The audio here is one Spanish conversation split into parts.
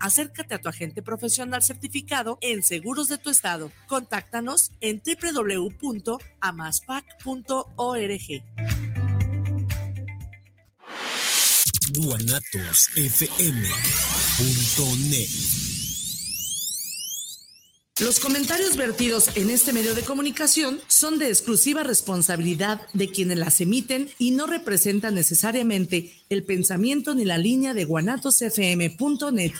Acércate a tu agente profesional certificado en seguros de tu estado. Contáctanos en www.amaspac.org. guanatosfm.net los comentarios vertidos en este medio de comunicación son de exclusiva responsabilidad de quienes las emiten y no representan necesariamente el pensamiento ni la línea de guanatosfm.net.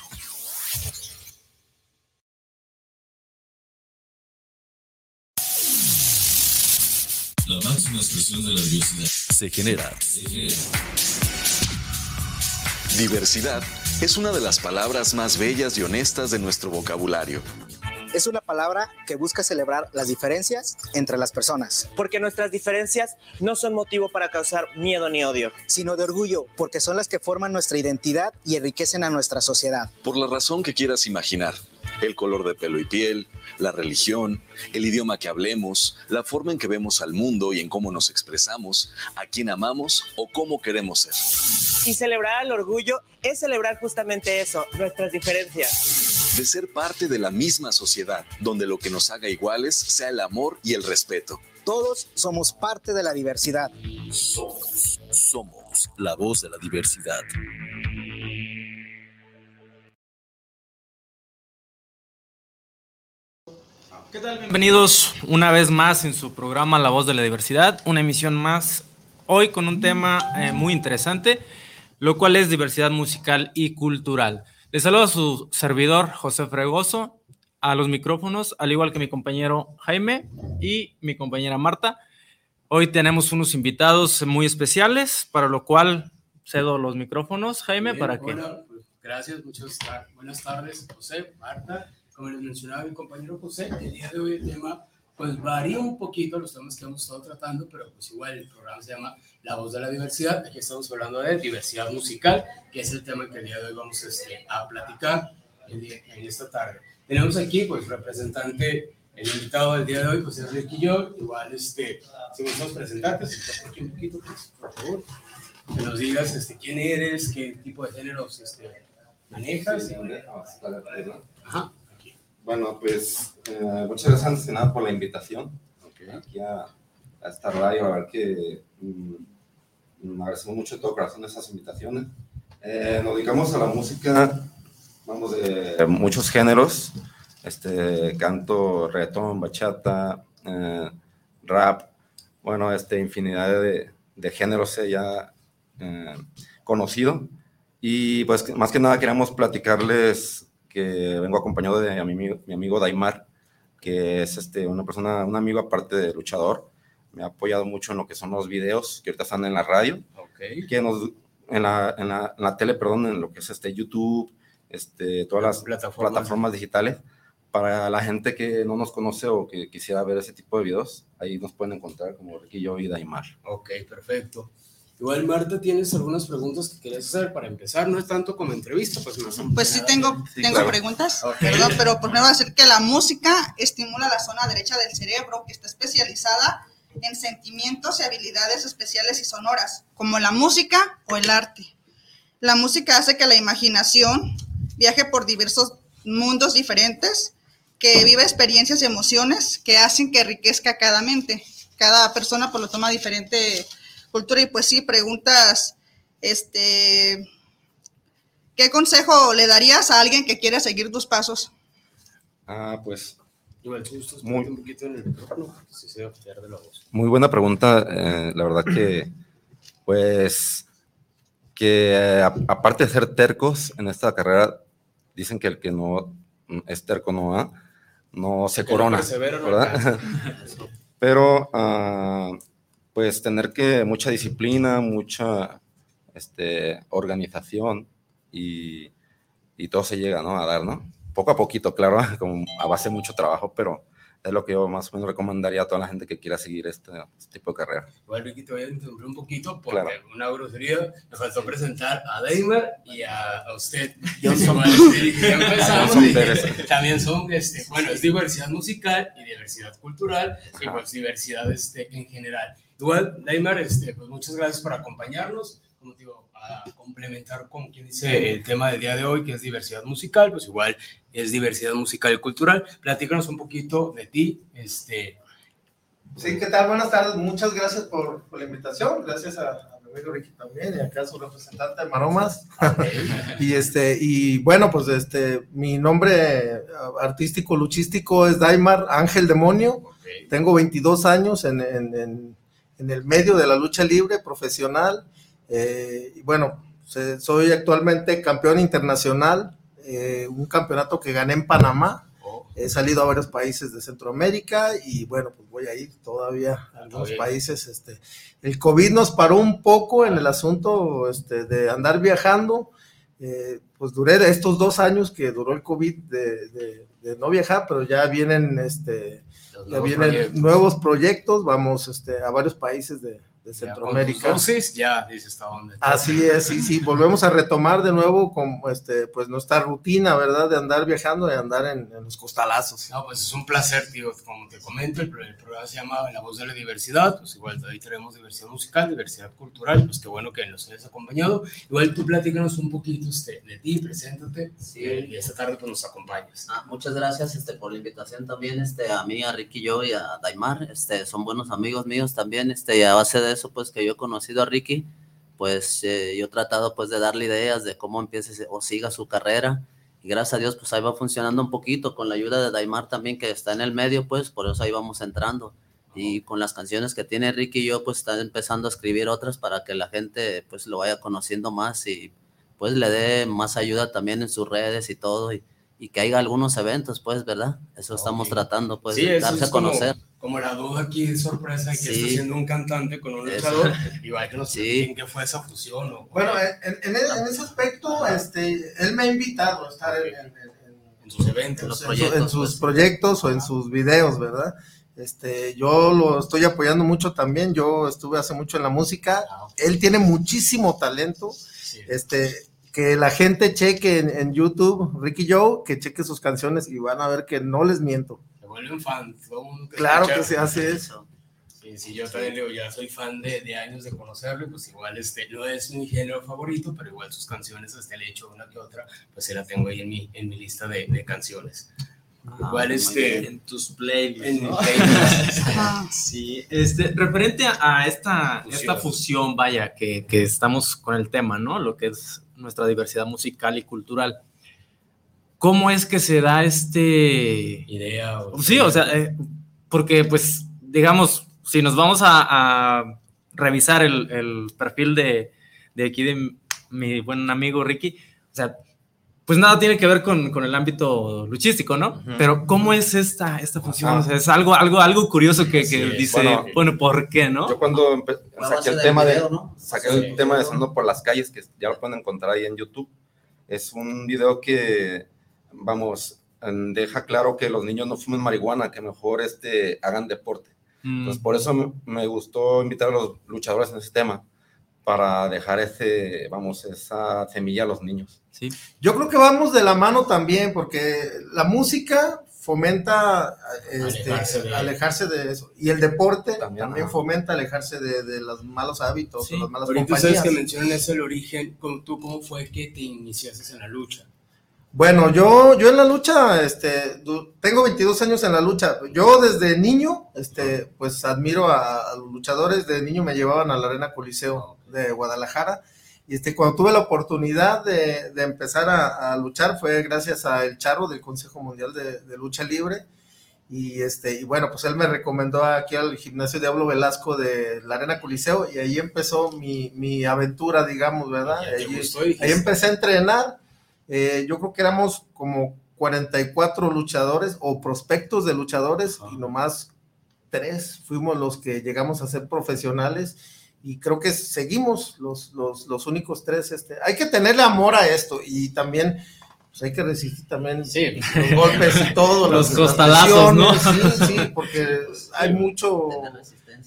La máxima expresión de la diversidad se genera. Se genera. Diversidad es una de las palabras más bellas y honestas de nuestro vocabulario es una palabra que busca celebrar las diferencias entre las personas. Porque nuestras diferencias no son motivo para causar miedo ni odio, sino de orgullo, porque son las que forman nuestra identidad y enriquecen a nuestra sociedad. Por la razón que quieras imaginar, el color de pelo y piel, la religión, el idioma que hablemos, la forma en que vemos al mundo y en cómo nos expresamos, a quién amamos o cómo queremos ser. Y celebrar el orgullo es celebrar justamente eso, nuestras diferencias de ser parte de la misma sociedad, donde lo que nos haga iguales sea el amor y el respeto. Todos somos parte de la diversidad. Somos, somos la voz de la diversidad. ¿Qué tal? Bienvenidos una vez más en su programa La Voz de la Diversidad, una emisión más hoy con un tema eh, muy interesante, lo cual es diversidad musical y cultural. Les saludo a su servidor José Fregoso, a los micrófonos, al igual que mi compañero Jaime y mi compañera Marta. Hoy tenemos unos invitados muy especiales, para lo cual cedo los micrófonos, Jaime, para que... Bueno, pues, gracias, muchas buenas tardes, José, Marta. Como les mencionaba mi compañero José, el día de hoy el tema pues varía un poquito los temas que hemos estado tratando, pero pues igual el programa se llama La Voz de la Diversidad. Aquí estamos hablando de diversidad musical, que es el tema que el día de hoy vamos este, a platicar en, esta tarde. Tenemos aquí pues representante, el invitado del día de hoy Ricky yo, igual este, si vos presentarte, si aquí un poquito pues, por favor, que nos digas este, quién eres, qué tipo de géneros este, manejas. Ajá. Bueno, pues eh, muchas gracias antes que nada por la invitación aquí a, esta radio. A ver que mm, agradecemos mucho de todo corazón esas invitaciones. Eh, nos dedicamos a la música, vamos, de muchos géneros, este, canto, reggaetón, bachata, eh, rap, bueno, este, infinidad de, de géneros ya eh, conocido. Y pues más que nada queremos platicarles que vengo acompañado de mi amigo, mi amigo Daimar, que es este, una persona, un amigo aparte de luchador. Me ha apoyado mucho en lo que son los videos que ahorita están en la radio, okay. que nos, en, la, en, la, en la tele, perdón, en lo que es este YouTube, este, todas las plataformas. plataformas digitales. Para la gente que no nos conoce o que quisiera ver ese tipo de videos, ahí nos pueden encontrar como Ricky, yo y Daimar. Ok, perfecto. Igual, Marta, ¿tienes algunas preguntas que quieres hacer para empezar? No es tanto como entrevista, pues más Pues sí, tengo, tengo preguntas, perdón, pero pues me va a decir que la música estimula la zona derecha del cerebro, que está especializada en sentimientos y habilidades especiales y sonoras, como la música o el arte. La música hace que la imaginación viaje por diversos mundos diferentes, que viva experiencias y emociones que hacen que enriquezca cada mente. Cada persona pues lo toma diferente cultura y pues sí, preguntas, este, ¿qué consejo le darías a alguien que quiere seguir tus pasos? Ah, pues muy, buena pregunta, eh, la verdad que, pues, que eh, aparte de ser tercos en esta carrera, dicen que el que no es terco no va, no se corona, ¿verdad? Pero uh, pues tener que mucha disciplina, mucha este, organización y, y, todo se llega ¿no? a dar, ¿no? Poco a poquito, claro, como a base de mucho trabajo, pero es lo que yo más o menos recomendaría a toda la gente que quiera seguir este, este tipo de carrera. Bueno, Ricky, te voy a interrumpir un poquito porque claro. una grosería me faltó presentar a Deimer y a, a usted. Yo soy también son, este, bueno, es diversidad musical y diversidad cultural y pues diversidad este, en general. Igual, Neymar, este, pues muchas gracias por acompañarnos. Como digo, a complementar con quien dice el tema del día de hoy, que es diversidad musical, pues igual es diversidad musical y cultural. Platícanos un poquito de ti, este, Sí, ¿qué tal? Buenas tardes. Muchas gracias por, por la invitación. Gracias a, a, mi amigo Ricky también y acá su representante de Maromas. y este, y bueno, pues este, mi nombre artístico, luchístico es Daimar Ángel Demonio. Okay. Tengo 22 años en, en, en, en, el medio de la lucha libre profesional. Eh, y bueno, soy actualmente campeón internacional, eh, un campeonato que gané en Panamá he salido a varios países de Centroamérica y bueno, pues voy a ir todavía a algunos países. Este, el COVID nos paró un poco en el asunto este, de andar viajando. Eh, pues duré de estos dos años que duró el COVID de, de, de no viajar, pero ya vienen, este, ya vienen proyectos. nuevos proyectos. Vamos este, a varios países de, de Centroamérica. Entonces, ya dices hasta dónde. Así es, sí, sí, volvemos a retomar de nuevo con este, pues nuestra rutina, ¿verdad? De andar viajando, de andar en, en los costalazos. No, pues es un placer, tío, como te comento, el, el, programa se llama La Voz de la Diversidad, pues igual ahí tenemos diversidad musical, diversidad cultural, pues qué bueno que nos hayas acompañado. Igual tú platícanos un poquito este, de ti, preséntate, sí. y esta tarde pues nos acompañas. Ah, muchas gracias este, por la invitación también, este, a mí, a Ricky, yo y a Daimar, este, son buenos amigos míos también, este, y a base de eso, pues que yo he conocido a Ricky, pues eh, yo he tratado pues de darle ideas de cómo empiece o siga su carrera. Y gracias a Dios pues ahí va funcionando un poquito con la ayuda de Daimar también que está en el medio pues por eso ahí vamos entrando. Y con las canciones que tiene Ricky yo pues está empezando a escribir otras para que la gente pues lo vaya conociendo más y pues le dé más ayuda también en sus redes y todo y que haya algunos eventos pues verdad eso estamos tratando pues sí, darse a conocer como como la duda aquí de sorpresa que sí. está siendo un cantante con un luchador, igual que no sé sí. qué fue esa fusión. O, bueno, en, en, en, ese aspecto, este, él me ha invitado a estar en, en sus eventos, en, los proyectos, en sus pues. proyectos o en sus videos, ¿verdad? Este, yo lo estoy apoyando mucho también, yo estuve hace mucho en la música, ah, okay. él tiene muchísimo talento, sí. este, que la gente cheque en, en, YouTube, Ricky Joe, que cheque sus canciones y van a ver que no les miento vuelven fan. Todo mundo que claro escucha, que se hace eso. Sí, sí, yo también digo, ya soy fan de, de, años de conocerlo, pues igual este, no es mi género favorito, pero igual sus canciones, hasta el hecho una que otra, pues se la tengo ahí en mi, en mi lista de, de canciones. Ah, igual este en tus playlists, en ¿no? playlists. sí este referente a esta fusión, esta fusión vaya que, que estamos con el tema no lo que es nuestra diversidad musical y cultural ¿Cómo es que se da este... Idea. O sí, o sea, eh, porque pues, digamos, si nos vamos a, a revisar el, el, perfil de, de aquí de mi buen amigo Ricky, o sea, pues nada tiene que ver con, con el ámbito luchístico, ¿no? Uh -huh. Pero ¿cómo es esta, esta función? O sea, es algo, algo, algo curioso que, que sí, dice, bueno, bueno, ¿por qué, no? Yo cuando saqué el tema video, de, ¿no? saqué sí. el tema de Sonando por las calles, que ya lo pueden encontrar ahí en YouTube, es un video que vamos, deja claro que los niños no fumen marihuana, que mejor este, hagan deporte. Mm. Entonces, por eso me, me, gustó invitar a los luchadores en ese tema, para dejar ese, vamos, esa semilla a los niños. Sí. Yo creo que vamos de la mano también, porque la música fomenta este, alejarse, de... alejarse, de... eso. Y el deporte también, también fomenta alejarse de, de, los malos hábitos, sí. de las malas Ahorita compañías. sabes que mencionan eso el origen, ¿tú cómo fue que te iniciaste en la lucha? Bueno, yo, yo en la lucha, este, tengo 22 años en la lucha. Yo desde niño, este, pues admiro a, a los luchadores. De niño me llevaban a la Arena Coliseo de Guadalajara. Y este, cuando tuve la oportunidad de, de empezar a, a, luchar fue gracias a El Charro del Consejo Mundial de, de, Lucha Libre. Y, este, y bueno, pues él me recomendó aquí al gimnasio Diablo Velasco de la Arena Coliseo y ahí empezó mi, mi aventura, digamos, ¿verdad? Ahí, ahí empecé a entrenar eh, yo creo que éramos como 44 luchadores o prospectos de luchadores y nomás tres fuimos los que llegamos a ser profesionales y creo que seguimos los, los, los únicos tres. Este. Hay que tenerle amor a esto y también pues hay que resistir también sí. los golpes y todo. los costalazos, ¿no? Sí, sí, porque hay mucho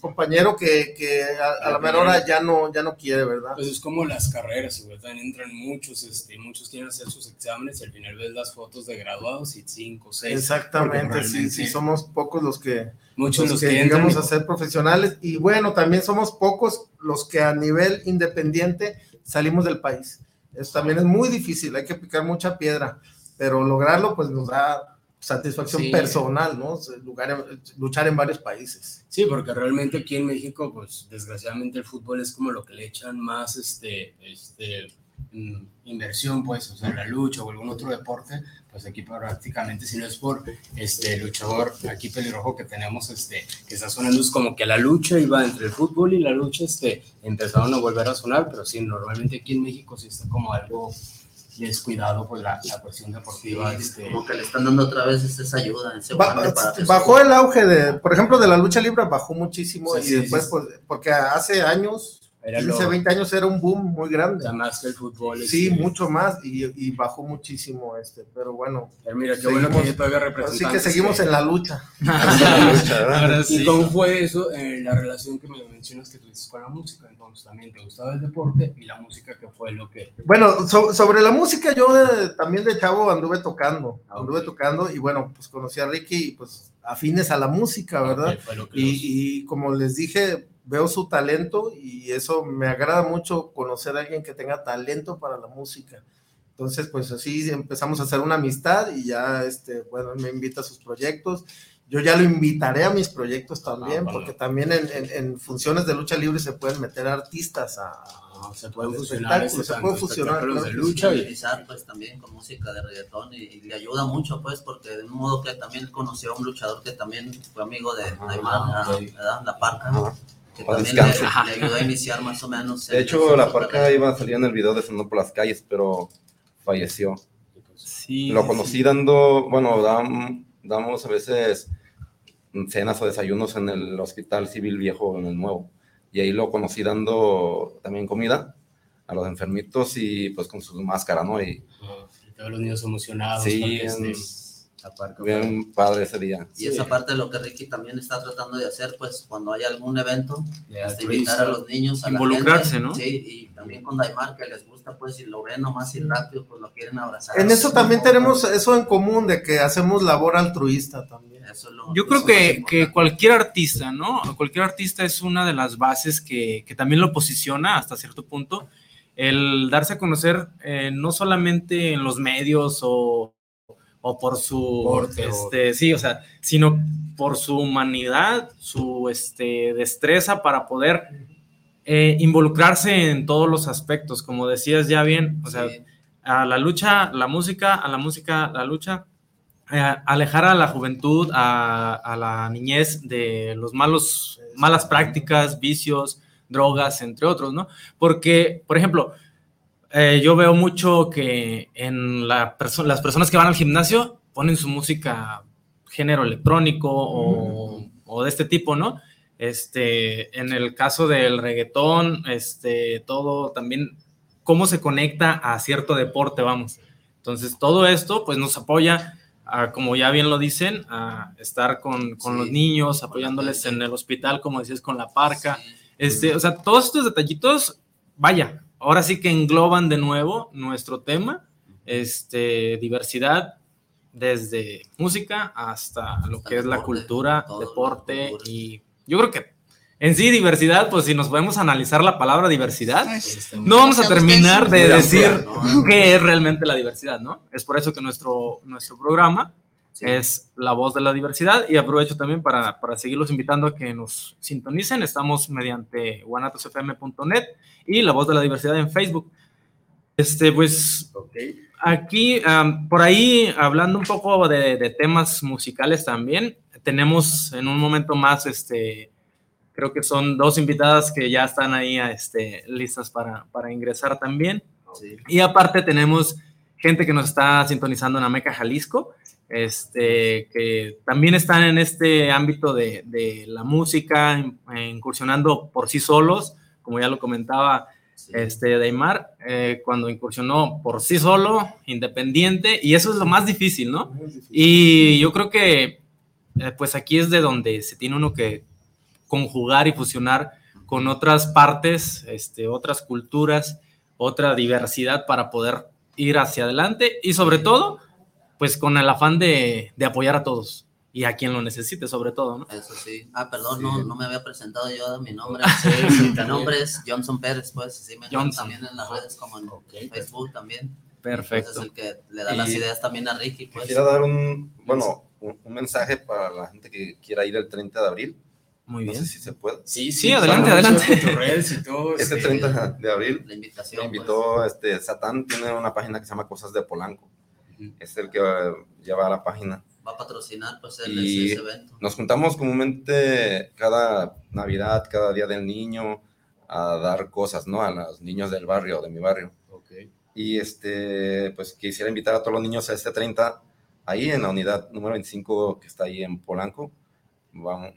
compañero que, que a, a, la menor hora ya no, ya no quiere, ¿verdad? Pues es como las carreras, ¿verdad? Entran muchos, este, muchos quieren hacer sus exámenes y al final ves las fotos de graduados y cinco, seis. Exactamente, sí, sí, somos pocos los que, muchos los, los que, que llegamos a ser profesionales y bueno, también somos pocos los que a nivel independiente salimos del país. Eso también es muy difícil, hay que picar mucha piedra, pero lograrlo pues nos da satisfacción Sí. personal, ¿no? Lugar- luchar en varios países. Sí, porque realmente aquí en México, pues desgraciadamente el fútbol es como lo que le echan más este, este, mm, inversión, pues, o sea, la lucha o algún otro deporte, pues aquí prácticamente si no es por este luchador aquí pelirrojo que tenemos, este, que está sonando es como que la lucha iba entre el fútbol y la lucha, este, empezaron a volver a sonar, pero sí, normalmente aquí en México sí está como algo descuidado, pues la, la cuestión deportiva, este, Como que le están dando otra vez esa ayuda, ese Ba- guante para que bajó el auge de, por ejemplo, de la lucha libre, bajó muchísimo Sí, y sí, después, sí. pues, porque hace años, Era 15, lo- 20 años era un boom muy grande. más que el fútbol. Sí, este, mucho más y, y bajó muchísimo este, pero bueno. Pero mira, qué bueno que todavía Así que seguimos que- en la lucha. Ahora sí. ¿Y cómo fue eso, eh, la relación que me mencionas que tuviste con la música? Entonces, también te gustaba el deporte y la música, que fue lo que... Bueno, so- sobre la música, yo de- también de chavo anduve tocando, Ah, anduve tocando y bueno, pues conocí a Ricky y pues afines a la música, ¿verdad? que Y, y como les dije, veo su talento y eso me agrada mucho conocer a alguien que tenga talento para la música. Entonces, pues así empezamos a hacer una amistad y ya, este, bueno, me invita a sus proyectos. Yo ya lo invitaré a mis proyectos también, Ah, porque también en, en- en funciones de lucha libre se pueden meter artistas a, se pueden fusionar se puede fusionar claro de lucha y- utilizar pues también con música de reggaetón y, y le ayuda mucho pues porque de un modo que también conoció a un luchador que también fue amigo de Ah, ah. ¿verdad? La Parca, que Paz también le, descanse. le ayudó a iniciar más o menos. De hecho, la parca iba a salir en el video de Sonando por las calles, pero falleció. Sí, Lo conocí sí. dando, bueno, dam- damos a veces cenas o desayunos en el Hospital Civil Viejo, en el Nuevo. Y ahí lo conocí dando también comida a los enfermitos y pues con su máscara, ¿no? Y Y todos los niños emocionados. sí, porque, este, bien, la padre ese día. Y esa parte de lo que Ricky también está tratando de hacer, pues cuando hay algún evento, De este, invitar a los niños, a la Involucrarse, gente. ¿no? Sí, y también con Daimar, que les gusta, pues, y lo ven nomás y rápido, pues lo quieren abrazar. En eso también tenemos eso en común, de que hacemos labor altruista también. Eso es lo- Yo creo que, que cualquier artista, ¿no? Cualquier artista es una de las bases que, que también lo posiciona hasta cierto punto. El darse a conocer eh, no solamente en los medios o, o por su, este, sí, o sea, sino por su humanidad, su este, destreza para poder eh, involucrarse en todos los aspectos, como decías ya bien, o sea, Sí. a la lucha, la música, a la música, la lucha, eh, alejar a la juventud, a, a la niñez de los malos, malas prácticas, vicios, drogas, entre otros, ¿no? Porque, por ejemplo, eh, yo veo mucho que en la perso- las personas que van al gimnasio ponen su música género electrónico o, o de este tipo, ¿no? Este, en el caso del reggaetón, este, todo también, cómo se conecta a cierto deporte, vamos. Entonces, todo esto, pues nos apoya, a, como ya bien lo dicen, a estar con, con Sí, los niños, apoyándoles en el hospital, como decías, con la parca. Sí. Este, o sea, todos estos detallitos, vaya, ahora sí que engloban de nuevo nuestro tema, este, diversidad, desde música hasta lo que es la cultura, todo, deporte y yo creo que en sí diversidad, pues si nos podemos analizar la palabra diversidad, este, no vamos a terminar de decir qué es realmente la diversidad, ¿no? Es por eso que nuestro, nuestro programa Sí. es la voz de la diversidad y aprovecho también para, para seguirlos invitando a que nos sintonicen. Estamos mediante guanatosfm.net y la voz de la diversidad en Facebook. Este, pues aquí, por ahí, hablando un poco de, de temas musicales también, tenemos en un momento más, este, creo que son dos invitadas que ya están ahí este, listas para, para ingresar también. Sí. Y aparte tenemos gente que nos está sintonizando en Ameca, Jalisco, este, que también están en este ámbito de, de la música, eh, incursionando por sí solos, como ya lo comentaba Sí. este, Daimar, eh, cuando incursionó por sí solo, independiente, y eso es lo más difícil, ¿no? Y yo creo que, eh, pues aquí es de donde se tiene uno que conjugar y fusionar con otras partes, este, otras culturas, otra diversidad para poder ir hacia adelante y sobre todo, pues con el afán de, de apoyar a todos. y a quien lo necesite, sobre todo, ¿no? Eso sí. Ah, perdón, no, no me había presentado yo mi nombre. Sí, sí, mi nombre es Johnson Pérez, pues. Sí, me también en las redes como en Facebook también. Perfecto. Entonces, el que le da las Y ideas también a Ricky, pues. Quisiera dar un, bueno, un, un mensaje para la gente que quiera ir el 30 de abril. Muy No bien. sé si se puede. Sí, Sí, adelante, adelante. Este este, 30 de abril La invitación. me pues. invitó este Satán, tiene una página que se llama Cosas de Polanco. Es el que eh, lleva la página. Va a patrocinar, pues, el, Y ese evento. nos juntamos comúnmente cada Navidad, cada Día del Niño, a dar cosas, ¿no? A los niños del barrio, de mi barrio. Y este, pues quisiera invitar a todos los niños a este 30, ahí en la unidad número 25 que está ahí en Polanco. Vamos,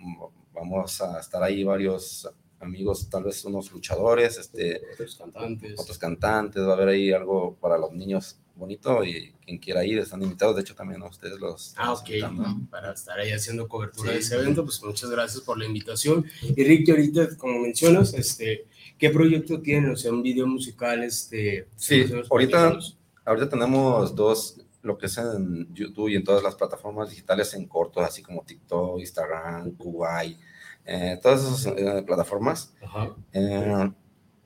vamos a estar ahí varios amigos, tal vez unos luchadores, este, Otros cantantes. otros cantantes, va a haber ahí algo para los niños bonito y quien quiera ir están invitados, de hecho también a ustedes los... Ah, ok. invitamos. Para estar ahí haciendo cobertura Sí. de ese evento, pues muchas gracias por la invitación. Y Ricky, ahorita, como mencionas, este, ¿qué proyecto tienen? O sea, un video musical, este... Sí, ¿unos ahorita, ahorita tenemos dos, lo que es en YouTube y en todas las plataformas digitales en corto, así como TikTok, Instagram, Kuwait, eh, todas esas eh, plataformas. Ajá. Eh,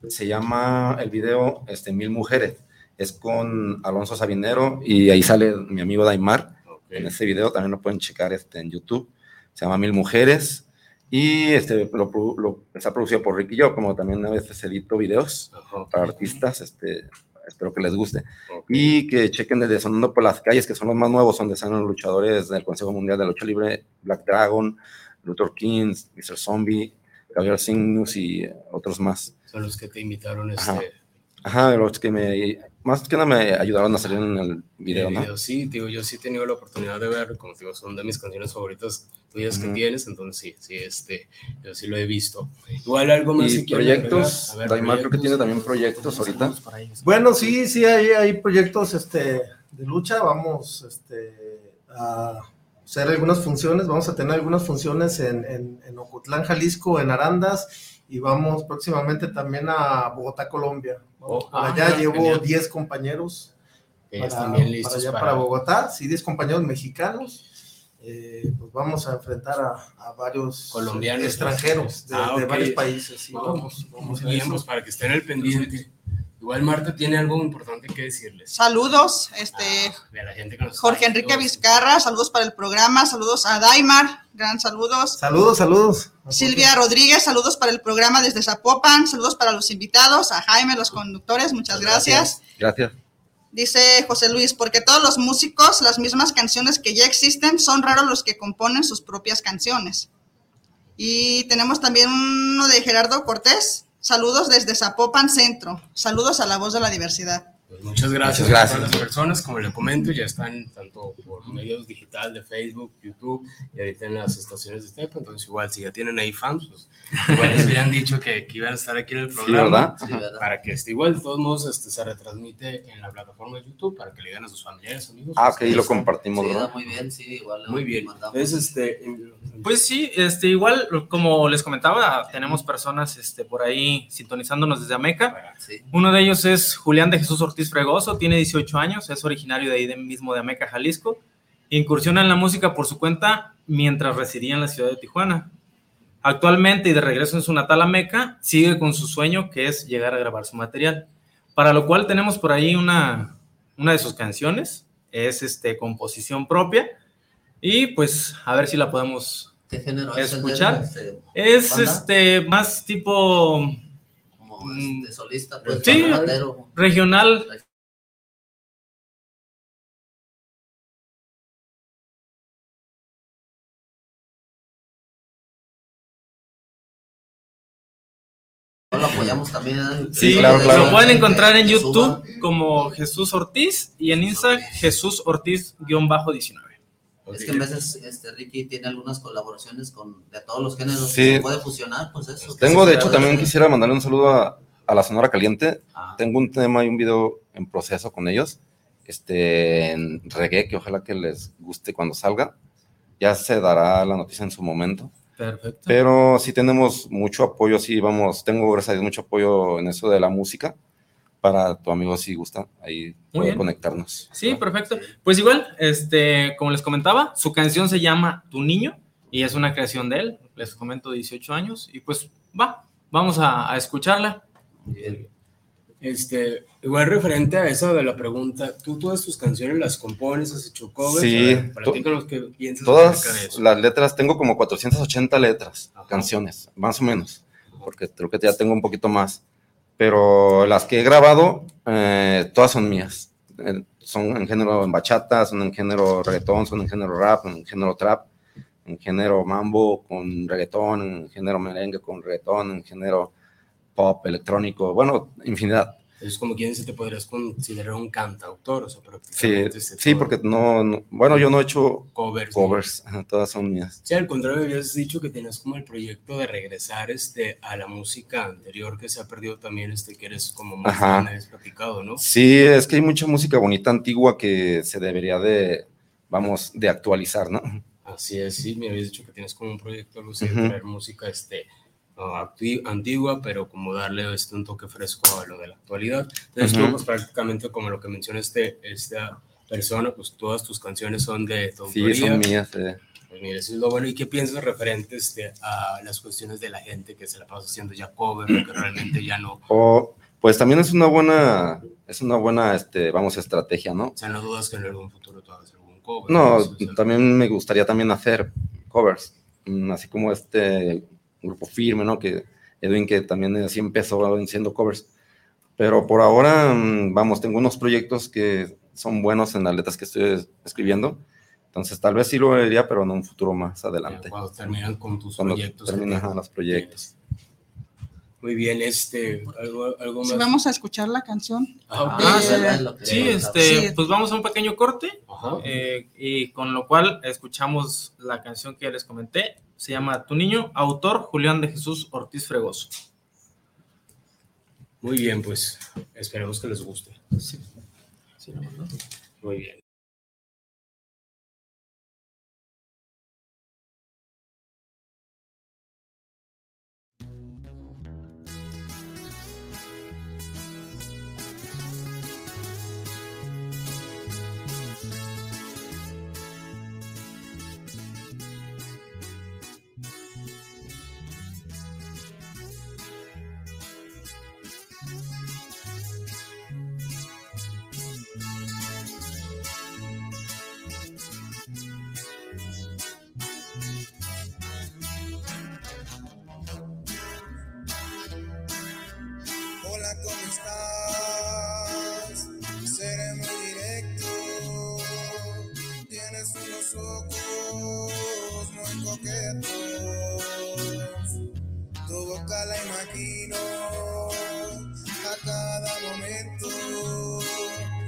se llama el video este, Mil Mujeres. Es con Alonso Sabinero y ahí sale mi amigo Daimar. En ese video también lo pueden checar este, en YouTube. Se llama Mil Mujeres. Y este, lo, lo- está producido por Ricky y yo, como también a veces edito videos para artistas. Este, espero que les guste. Y que chequen desde Sonando por las calles, que son los más nuevos, donde están los luchadores del Consejo Mundial de Lucha Libre, Black Dragon, Luthor Kings, Mr. Zombie, Gabriel Signus y otros más. Son los que te invitaron este... Ajá. Ajá, los que me, más que nada me ayudaron a salir en el video, el ¿no? video. Sí, digo, yo sí he tenido la oportunidad de ver, como te digo, son de mis canciones favoritas tuyas que tienes, entonces sí, sí, este, yo sí lo he visto. Igual algo más Y quieran proyectos, ver, Daimar creo que tiene también proyectos ahorita. Bueno, sí, sí, hay, hay proyectos este, de lucha. Vamos este, a hacer algunas funciones. Vamos a tener algunas funciones en, en, en Ocotlán, Jalisco, en Arandas. Y vamos próximamente también a Bogotá, Colombia. Vamos Oh, ah, allá llevo genial. 10 compañeros. Para, bien listos para allá, para- para Bogotá. Sí, 10 compañeros mexicanos. Eh, pues vamos a enfrentar a, a varios Colombianos. extranjeros de, Ah, de ok. varios países. sí, vamos, vamos pues para que estén al pendiente. Igual Marta tiene algo importante que decirles. Saludos, este, De la gente que nos Jorge Enrique Vizcarra, saludos para el programa, saludos a Daimar, gran saludos. Saludos, saludos. Silvia Rodríguez, saludos para el programa desde Zapopan, saludos para los invitados, a Jaime, los conductores, muchas gracias. Gracias. Dice José Luis, porque todos los músicos, las mismas canciones que ya existen, son raros los que componen sus propias canciones. Y tenemos también uno de Gerardo Cortés, saludos desde Zapopan Centro, saludos a la voz de la diversidad. Pues muchas gracias, Muchas gracias. a todas las personas, como le comento, ya están tanto por medios digital de Facebook, YouTube y ahorita en las estaciones de Stepa, entonces igual si ya tienen ahí fans, pues igual les habían dicho que, que iban a estar aquí en el programa, ¿verdad? Sí, ¿verdad? para que este, igual de todos modos este, se retransmite en la plataforma de YouTube para que le digan a sus familiares, amigos. Ah, pues, ok, ahí lo compartimos, Sí, da ¿verdad? muy bien, sí, igual. Muy bien. este, Pues sí, este, igual, como les comentaba, tenemos personas este, por ahí sintonizándonos desde Ameca. Sí. Uno de ellos es Julián de Jesús Ortiz Fregoso, tiene 18 años, es originario de ahí de- mismo de Ameca, Jalisco. Incursiona en la música por su cuenta mientras residía en la ciudad de Tijuana. Actualmente y de regreso en su natal Ameca, sigue con su sueño que es llegar a grabar su material. Para lo cual tenemos por ahí una, una de sus canciones, es este, composición propia. Y pues a ver si la podemos ¿Qué género es el escuchar. este, Es este más tipo Mm, este, solista, pues, sí, bandero. regional. Lo apoyamos también. ¿eh? Sí, claro, claro. lo pueden encontrar en YouTube como Jesús Ortiz y en Instagram Jesús Ortiz-19. Es que en veces este, Ricky tiene algunas colaboraciones con de todos los géneros. Sí. Se puede fusionar, pues eso. Tengo, de hecho, también quisiera mandarle un saludo a, a la Sonora Caliente. Ah. Tengo un tema y un video en proceso con ellos, este, en reggae, que ojalá que les guste cuando salga. Ya se dará la noticia en su momento. Perfecto. Pero sí tenemos mucho apoyo, sí, vamos, tengo gracias a Dios mucho apoyo en eso de la música para tu amigo si gusta ahí poder conectarnos. Sí, perfecto. Pues igual, este, como les comentaba, su canción se llama Tu Niño y es una creación de él, les comento 18 años y pues va, vamos a, a escucharla. Bien. Este, igual referente a eso de la pregunta, ¿tú todas tus canciones las compones, has hecho covers? Sí, los que piensas todas las letras, tengo como 480 letras, canciones, más o menos, porque creo que ya tengo un poquito más, pero las que he grabado, eh, todas son mías, eh, son en género en bachata, son en género reggaetón, son en género rap, en género trap, en género mambo con reggaetón, en género merengue con reggaetón, en género pop, electrónico, bueno, infinidad. Es como quien se te podrías considerar un cantautor, o sea, Sí, sí, porque no, bueno, yo no he hecho covers, covers todas son mías. Sí, al contrario, habías dicho que tenías como el proyecto de regresar este, a la música anterior que se ha perdido también, este, que eres como más has platicado, ¿no? Sí, es que hay mucha música bonita antigua que se debería de, vamos, de actualizar, ¿no? Así es, sí, me habías dicho que tienes como un proyecto de traer música, este, antigua, pero como darle este, un toque fresco a lo de la actualidad. Entonces, pues, prácticamente como lo que menciona este, esta persona, pues todas tus canciones son de tu Sí, son mías. Pues mira, eso es lo bueno. ¿Y qué piensas referente este, a las cuestiones de la gente que se la pasa haciendo ya cover, que realmente ya no? O, pues también es una buena, es una buena, este, vamos, estrategia, ¿no? O sea, no dudas que en algún futuro tú hagas algún cover. No, también me gustaría también hacer covers, mm, así como este grupo firme, ¿no? Que Edwin, que también así empezó haciendo covers. Pero por ahora, mm, vamos, tengo unos proyectos que son buenos en las letras que estoy escribiendo. Entonces, tal vez sí lo vería, pero en un futuro más adelante. Cuando terminan con tus Cuando proyectos. Terminan los proyectos. Muy bien, este, algo, algo más. Si vamos a escuchar la canción. Ah, ah sí, este, pues vamos a un pequeño corte eh, y con lo cual escuchamos la canción que ya les comenté, se llama Tu Niño, autor Julián de Jesús Ortiz Fregoso. Muy bien, pues esperemos que les guste. Sí. Muy bien. coquetos. Tu boca la imagino a cada momento.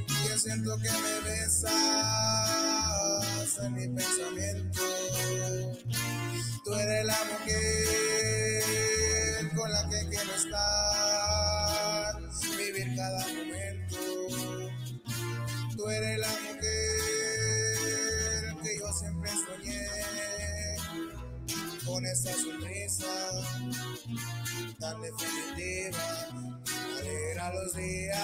Que siento que me besas en mi pensamiento. Tú eres la mujer con la que quiero estar, vivir cada momento. Tú eres la mujer. con esa sonrisa tan definitiva alegra los días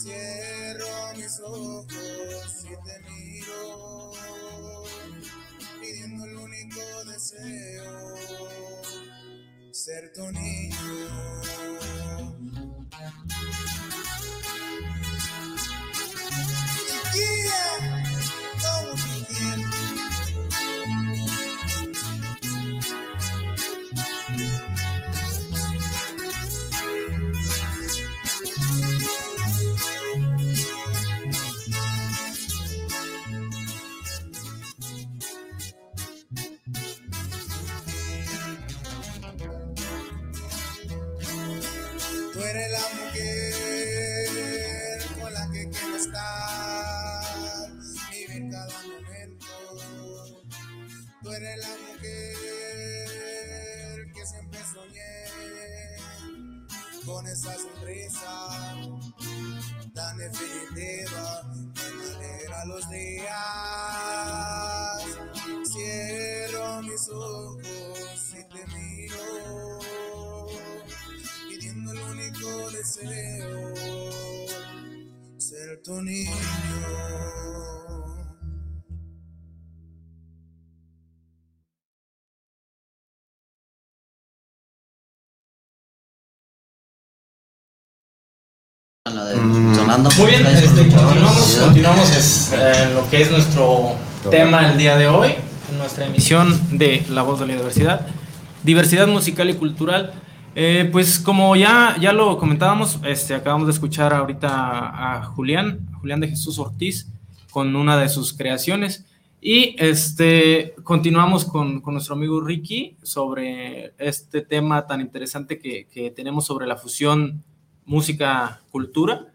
cierro mis ojos y te miro pidiendo el único deseo ser tu niño yeah. esa sonrisa tan definitiva que me alegra los días. Cierro mis ojos y te miro, pidiendo el único deseo, ser tu niño. Muy bien, este, continuamos, continuamos es, eh, lo que es nuestro tema el día de hoy, nuestra emisión de La Voz de la Diversidad, diversidad musical y cultural. Eh, pues como ya, ya lo comentábamos, este, acabamos de escuchar ahorita a, Julián, Julián de Jesús Ortiz, con una de sus creaciones. Y este, continuamos con, con, nuestro amigo Ricky sobre este tema tan interesante que, que tenemos sobre la fusión música-cultura.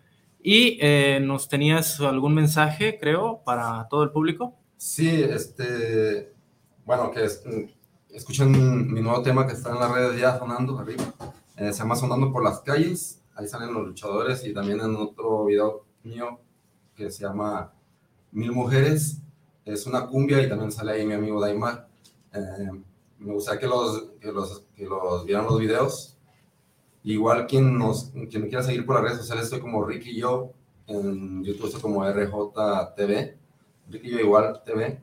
Y eh, nos tenías algún mensaje, creo, para todo el público. Sí, este, bueno, que escuchen mi nuevo tema que está en las redes ya sonando arriba. Eh, se llama Sonando por las calles. Ahí salen los luchadores y también en otro video mío que se llama Mil Mujeres. Es una cumbia y también sale ahí mi amigo Daimar. Eh, me gustaría que los, que los, que los vieran los videos Igual quien, nos, quien quiera seguir por las redes sociales, estoy como Ricky Yo, en YouTube estoy como RJTV, Ricky Yo igual TV,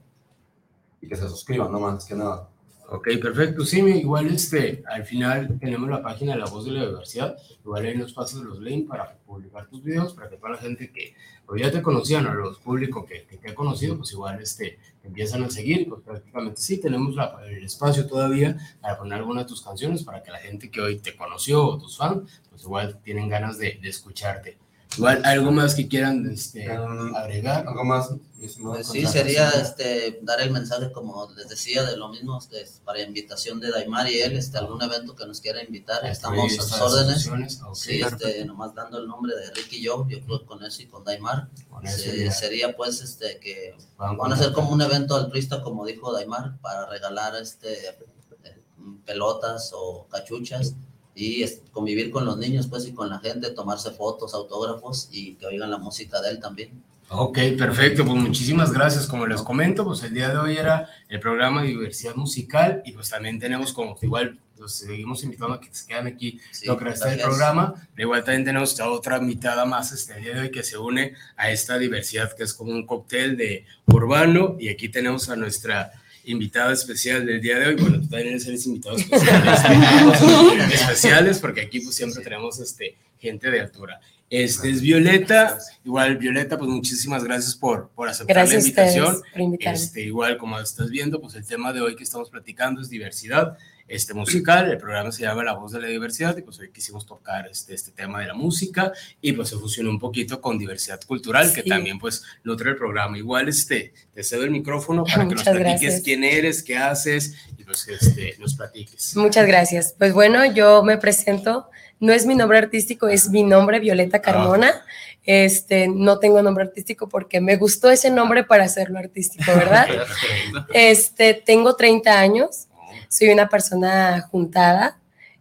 y que se suscriban, no más que nada. Ok, perfecto. Sí, igual este, al final tenemos la página de La Voz de la Diversidad. Igual ahí nos pasas los links para publicar tus videos, para que toda la gente que pues, ya te conocían o los públicos que, te ha conocido, pues igual este, empiezan a seguir. Pues prácticamente sí, tenemos el espacio todavía para poner alguna de tus canciones para que la gente que hoy te conoció o tus fans, pues igual tienen ganas de escucharte. Igual, ¿algo más que quieran este, agregar? ¿Algo más? Pues sí, sería este, dar el mensaje, como les decía, de lo mismo este, para invitación de Daimar y él, este, algún evento que nos quiera invitar, estamos a sus órdenes. sí, este, nomás dando el nombre de Ricky y yo, yo creo con eso y con Daimar. sería pues este, que van a hacer como un evento altruista, como dijo Daimar, para regalar este, eh, pelotas o cachuchas y convivir con los niños pues y con la gente, tomarse fotos, autógrafos y que oigan la música de él también. Ok, perfecto, pues muchísimas gracias. Como les comento, pues el día de hoy era el programa de diversidad musical y pues también tenemos como igual los seguimos invitando a que se quedan aquí lo que resta del programa. De igual también tenemos otra invitada más este día de hoy que se une a esta diversidad que es como un cóctel de urbano y aquí tenemos a nuestra invitada especial del día de hoy. Bueno, tú también eres invitado especial, especiales porque aquí pues siempre tenemos este, gente de altura. Este es Violeta, igual Violeta, pues muchísimas gracias por, por aceptar la invitación. Este, igual como estás viendo, pues el tema de hoy que estamos platicando es diversidad este, musical. El programa se llama La Voz de la Diversidad y pues hoy quisimos tocar este, este tema de la música y pues se fusionó un poquito con diversidad cultural que también pues nutre el programa. Igual este, te cedo el micrófono para que nos platiques quién eres, qué haces y pues este, nos platiques. Muchas gracias. Pues bueno, yo me presento no es mi nombre artístico, es mi nombre, Violeta Carmona. Este, no tengo nombre artístico porque me gustó ese nombre para hacerlo artístico, ¿verdad? este, tengo 30 años, soy una persona juntada,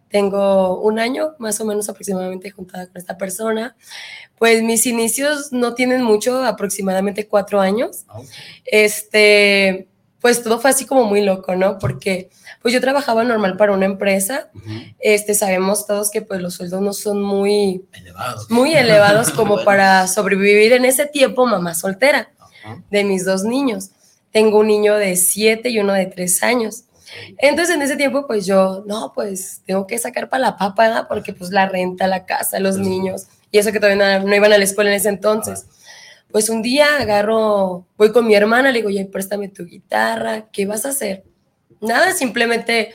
tengo un año más o menos aproximadamente juntada con esta persona. Pues mis inicios no tienen mucho, aproximadamente cuatro años. Este, pues todo fue así como muy loco, ¿no? Porque pues yo trabajaba normal para una empresa, este, sabemos todos que pues los sueldos no son muy elevados, muy elevados como para sobrevivir en ese tiempo mamá soltera de mis dos niños. Tengo un niño de siete y uno de tres años. Entonces en ese tiempo pues yo, no, pues tengo que sacar para la papa, porque pues la renta, la casa, los niños, y eso que todavía no, iban a la escuela en ese entonces. Pues un día agarro, voy con mi hermana, le digo, oye, préstame tu guitarra, ¿qué vas a hacer? Nada, simplemente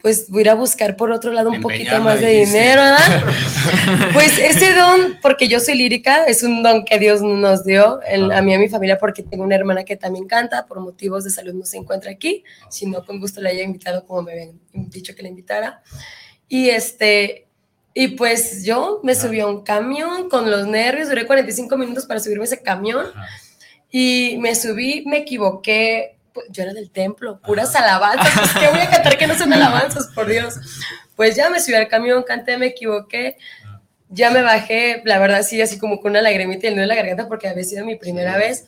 pues voy a ir a buscar por otro lado un poquito más de dinero, ¿verdad? pues ese don, porque yo soy lírica, es un don que Dios nos dio a mí y a mi familia porque tengo una hermana que también canta, por motivos de salud no se encuentra aquí, si no con gusto la haya invitado como me habían dicho que la invitara. Y este, y pues yo me subí a un camión con los nervios, duré 45 minutos para subirme ese camión. Y me subí, me equivoqué, pues, yo era del templo, puras alabanzas, pues, ¿qué voy a cantar que no son alabanzas, por Dios? Pues ya me subí al camión, canté, me equivoqué, ya me bajé, la verdad sí, así como con una lagrimita y el nudo en la garganta porque había sido mi primera vez.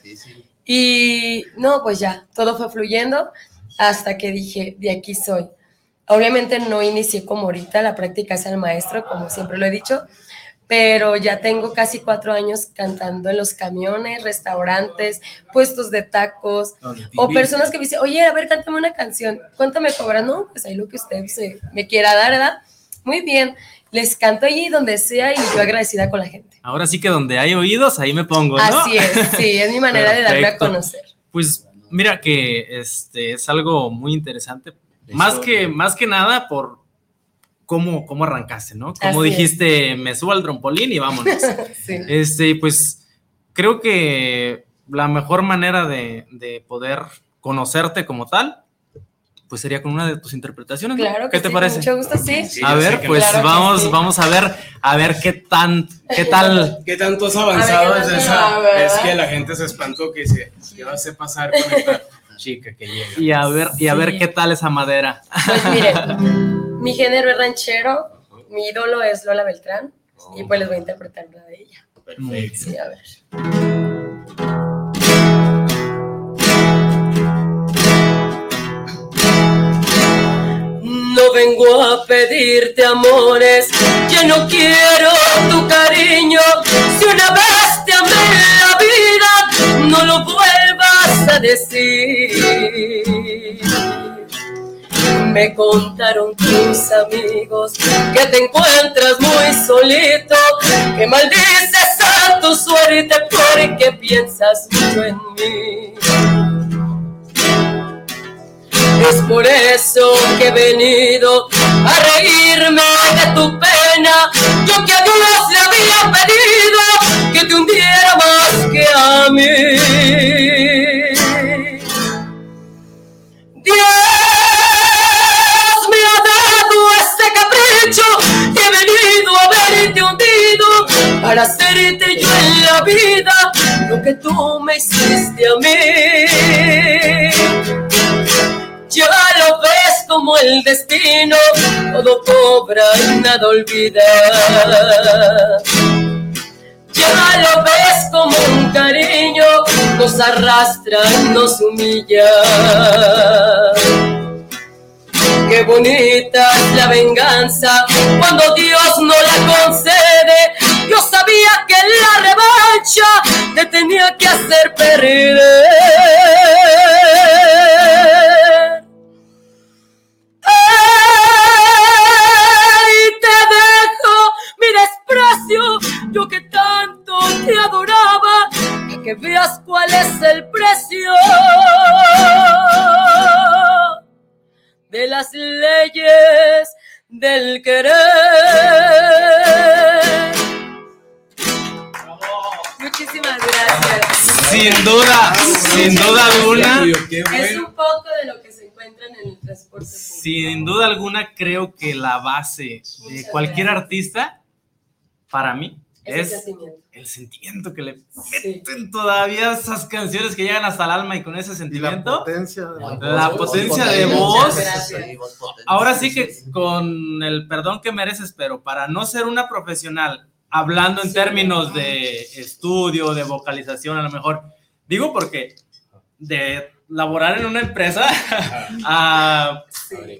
Y no, pues ya, todo fue fluyendo hasta que dije, de aquí soy. Obviamente no inicié como ahorita, la práctica es el maestro, como siempre lo he dicho, pero ya tengo casi cuatro años cantando en los camiones, restaurantes, puestos de tacos, o personas que me dicen, oye, a ver, cántame una canción, ¿cuánto me cobran? No, pues ahí lo que usted se, me quiera dar, ¿verdad? Muy bien, les canto allí donde sea y yo agradecida con la gente. Ahora sí que donde hay oídos, ahí me pongo, ¿no? Así es, sí, es mi manera de darme a conocer. Pues mira que este es algo muy interesante, más que, más que nada por cómo, cómo arrancaste, ¿no? Como dijiste, me subo al trampolín y vámonos. Este, pues creo que la mejor manera de, de, poder conocerte como tal, pues sería con una de tus interpretaciones. Claro ¿Qué te parece? mucho gusto, sí. a ver, pues vamos, vamos a ver, a ver qué tan, qué tal. ¿Qué tanto has avanzado desde esa? Es que la gente se espantó que se, ¿qué va a pasar con esta chica que llega? Y a ver, y a ver qué tal esa madera. Pues miren. Mi género es ranchero, mi ídolo es Lola Beltrán y pues les voy a interpretar una de ella. Perfecto. Sí, a ver. No vengo a pedirte amores, ya no quiero tu cariño. Si una vez Me contaron tus amigos que te encuentras muy solito, que maldices a tu suerte porque piensas mucho en mí. Es por eso que he venido a reírme de tu pena. Yo que a Dios le había pedido que te hundiera más que a mí. Dios que he venido a verte hundido para hacerte yo en la vida lo que tú me hiciste a mí. Ya lo ves como el destino, todo cobra y nada olvida. Ya lo ves como un cariño, nos arrastra y nos humilla Qué bonita la venganza cuando Dios no la concede. Yo sabía que la revancha te tenía que hacer perder. Y te dejo mi desprecio, yo que tanto te adoraba, que veas cuál es el precio de las leyes del querer. Muchísimas gracias. Sin duda, sin duda alguna. Es un poco de lo que se encuentra en el transporte público. Sin duda alguna, creo que la base de cualquier artista, para mí, es, el sentimiento que le meten todavía esas canciones que llegan hasta el alma y con ese sentimiento. la potencia, la potencia de voz. Ahora sí que con el perdón que mereces, pero para no ser una profesional, hablando en términos de estudio, de vocalización, a lo mejor, digo porque de laborar en una empresa a,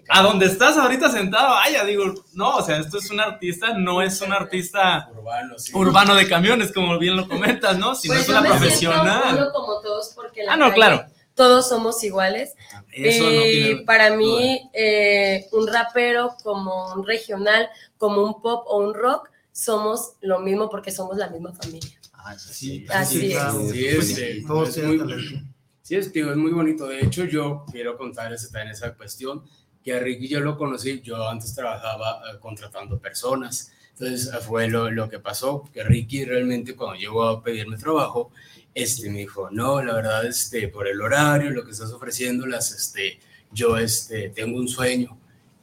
a donde estás ahorita sentado, vaya, digo, no, o sea, esto es un artista, no es un artista urbano, de camiones, como bien lo comentas, ¿no? Sino pues es una profesional. como todos porque ah, no, claro. Todos somos iguales. y para mí, eh, un rapero como un regional, como un pop o un rock, somos lo mismo porque somos la misma familia. Así es. Así es. Todos muy, Sí, es, tío, es muy bonito. De hecho, yo quiero contarles en esa cuestión que a Ricky yo lo conocí, yo antes trabajaba eh, contratando personas. Entonces fue lo, lo, que pasó, que Ricky realmente cuando llegó a pedirme trabajo, este, me dijo, no, la verdad, este, por el horario, lo que estás ofreciendo, las, este, yo este, tengo un sueño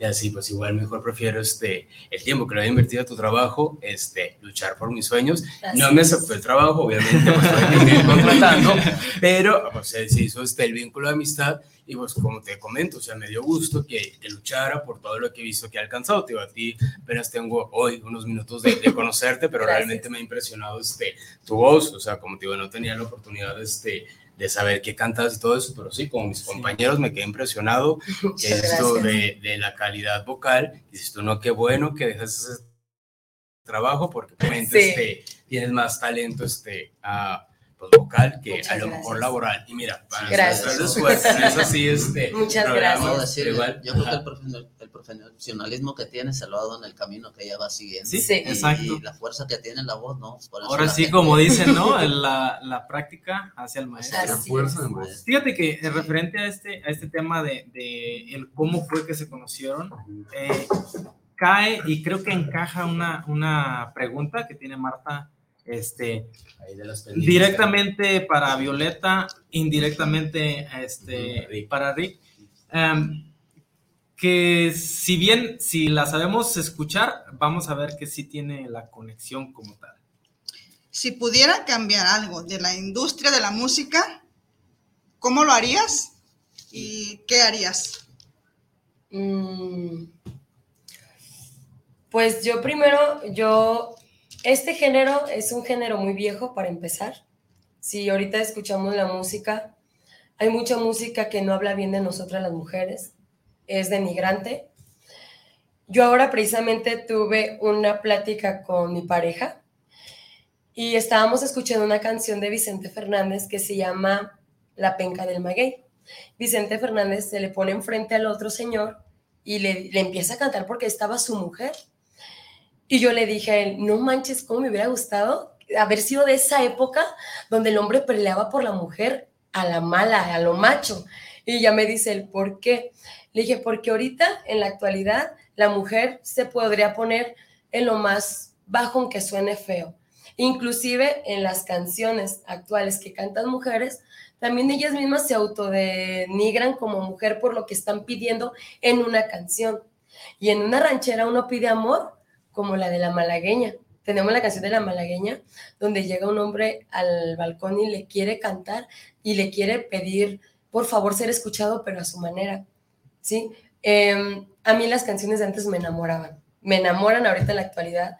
y así, pues igual mejor prefiero este, el tiempo que lo he invertido a tu trabajo, este, luchar por mis sueños. No me aceptó el trabajo, obviamente, pues estoy contratando, pero pues, se hizo este, el vínculo de amistad y pues como te comento, o sea, me dio gusto que, que luchara por todo lo que he visto que ha alcanzado. Te digo, a ti apenas tengo hoy unos minutos de, de conocerte, pero realmente me ha impresionado este, tu voz, o sea, como te digo, no tenía la oportunidad de este, de saber qué cantas y todo eso, pero sí, como mis compañeros me quedé impresionado que esto de, de, la calidad vocal, dices tú, no, qué bueno que dejas trabajo porque obviamente Sí. este, tienes más talento este, ah, pues, vocal que Muchas a lo gracias. mejor laboral. Y mira, para Gracias. nuestras de suerte, no es así este Muchas programa, Puedo decir, igual, yo creo que el, profesional- el profesionalismo que tiene se lo ha dado en el camino que ella va siguiendo. Sí, Sí. Y- exacto. Y la fuerza que tiene la voz, ¿no? Por eso Ahora sí, gente- como dicen, ¿no? La, la práctica hacia el maestro. Así La fuerza de voz. Fíjate que eh, referente a este, a este tema de, de el cómo fue que se conocieron, eh, cae y creo que encaja una, una pregunta que tiene Marta este, directamente para Violeta, indirectamente este, Rick. para Rick. Em, que si bien, si la sabemos escuchar, vamos a ver que sí tiene la conexión como tal. Si pudiera cambiar algo de la industria de la música, ¿cómo lo harías? ¿Y qué harías? Mm, Pues yo primero, yo, este género es un género muy viejo para empezar. Si ahorita escuchamos la música, hay mucha música que no habla bien de nosotras las mujeres, es denigrante. Yo ahora precisamente tuve una plática con mi pareja y estábamos escuchando una canción de Vicente Fernández que se llama La penca del maguey. Vicente Fernández se le pone enfrente al otro señor y le, le empieza a cantar porque estaba su mujer. Y yo le dije a él, no manches, cómo me hubiera gustado haber sido de esa época donde el hombre peleaba por la mujer a la mala, a lo macho. Y ya me dice él, ¿por qué? Le dije, porque ahorita, en la actualidad, la mujer se podría poner en lo más bajo aunque suene feo. Inclusive en las canciones actuales que cantan mujeres, también ellas mismas se autodenigran como mujer por lo que están pidiendo en una canción. Y en una ranchera uno pide amor como la de la malagueña. Tenemos la canción de la malagueña, donde llega un hombre al balcón y le quiere cantar y le quiere pedir, por favor, ser escuchado, pero a su manera. ¿sí? Eh, a mí las canciones de antes me enamoraban. Me enamoran ahorita en la actualidad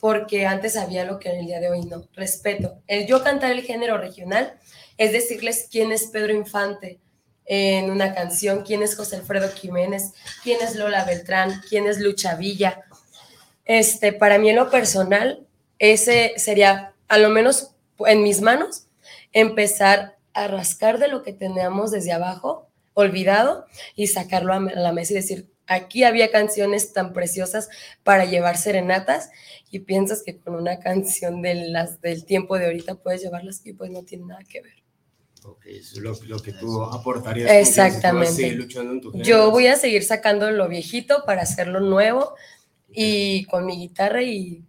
porque antes había lo que en el día de hoy no. Respeto. El yo cantar el género regional es decirles quién es Pedro Infante en una canción, quién es José Alfredo Jiménez, quién es Lola Beltrán, quién es Lucha Villa. Este, para mí en lo personal, ese sería, a lo menos en mis manos, empezar a rascar de lo que teníamos desde abajo, olvidado, y sacarlo a la mesa y decir, aquí había canciones tan preciosas para llevar serenatas y piensas que con una canción de las, del tiempo de ahorita puedes llevarlas y pues no tiene nada que ver. Ok, eso es lo, lo que tú aportarías. tú Exactamente. luchando en tu. Yo voy a seguir sacando lo viejito para hacerlo nuevo y con mi guitarra y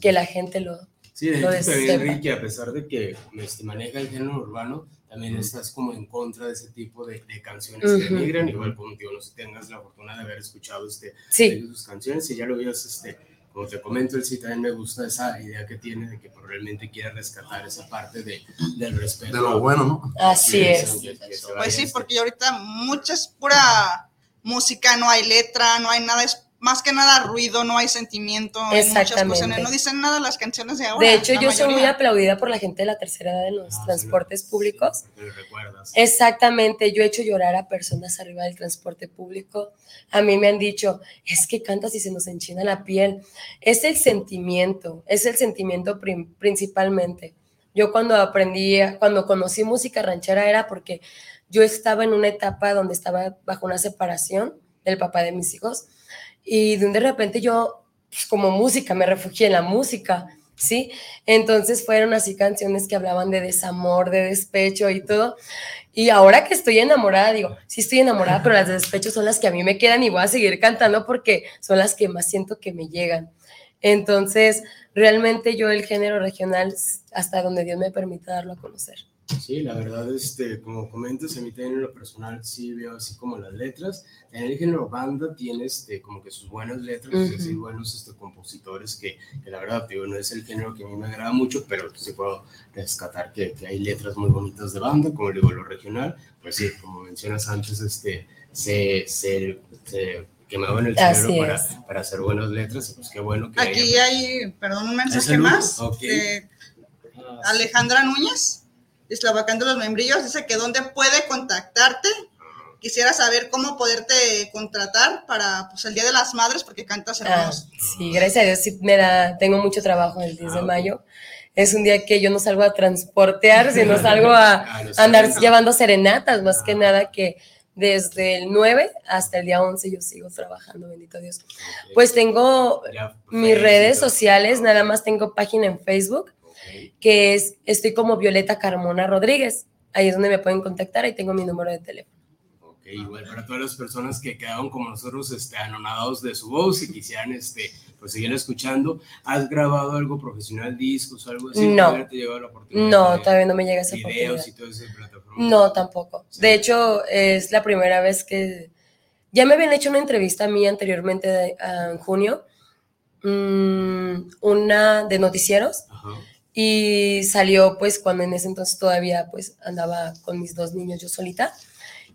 que la gente lo, Sí, de lo hecho también. Enrique, a pesar de que este, maneja el género urbano, también estás como en contra de ese tipo de, de canciones que Ujú. denigran, igual como digo, no sé si tengas la fortuna de haber escuchado este, Sí. de sus canciones, y ya lo veías, este, como te comento, él sí también me gusta esa idea que tiene de que probablemente quiera rescatar esa parte de, del respeto. De lo bueno, ¿no? Así Que- es. que- que Pues sí, este, porque ahorita muchas pura música, no hay letra, no hay nada, es más que nada ruido, no hay sentimiento. en muchas no dicen nada las canciones de ahora. De hecho, yo soy muy mayoría. aplaudida por la gente de la tercera edad en los Ah, transportes sí, públicos. sí, me recuerdas. Exactamente, yo he hecho llorar a personas arriba del transporte público. A mí me han dicho, es que cantas y se nos enchina la piel. Es el sentimiento, es el sentimiento prim- principalmente. Yo cuando aprendí, cuando conocí música ranchera era porque yo estaba en una etapa donde estaba bajo una separación del papá de mis hijos y de repente yo, pues, como música, me refugié en la música, ¿sí? Entonces fueron así canciones que hablaban de desamor, de despecho y todo. Y ahora que estoy enamorada, digo, sí estoy enamorada, pero las de despecho son las que a mí me quedan y voy a seguir cantando porque son las que más siento que me llegan. Entonces, realmente yo el género regional, hasta donde Dios me permita darlo a conocer. Sí, la verdad, este, como comentas, a mí también en lo personal sí veo así como las letras. En el género banda tiene este, como que sus buenas letras, Ujú. es decir, buenos este, compositores que, que la verdad, digo, no es el género que a mí me agrada mucho, pero sí puedo rescatar que, que hay letras muy bonitas de banda, como digo, lo regional, pues sí, como mencionas antes, este, se, se, se quemaban el Así cerebro para, para hacer buenas letras, pues qué bueno que Aquí haya- hay, perdón, un ¿Hay mensaje más. Ok. de Ah, Alejandra Núñez, Eslavacando los membrillos, dice que dónde puede contactarte, quisiera saber cómo poderte contratar para pues, el Día de las Madres, porque cantas Ah, hermoso. sí, gracias a Dios, sí me da, tengo mucho trabajo el 10 de mayo. Es un día que yo no salgo a transportear, sino salgo a, Ah, a andar serenatas. llevando serenatas, más que nada que desde el 9 hasta el día 11 yo sigo trabajando, bendito Dios. Pues tengo Ya, mis Facebook, redes sociales, nada más tengo página en Facebook, que es, estoy como Violeta Carmona Rodríguez. Ahí es donde me pueden contactar, ahí tengo mi número de teléfono. Ok, igual para todas las personas que quedaron como nosotros este, anonadados de su voz y quisieran este, pues, seguir escuchando, ¿has grabado algo profesional, discos o algo así? No. ¿Todavía te llegó la oportunidad No, todavía no me llega esa videos oportunidad. y todo eso en plataforma? No, tampoco. De hecho, es la primera vez que... Ya me habían hecho una entrevista a mí anteriormente de- en junio, mm, una de noticieros. Y salió pues cuando en ese entonces todavía pues andaba con mis dos niños yo solita,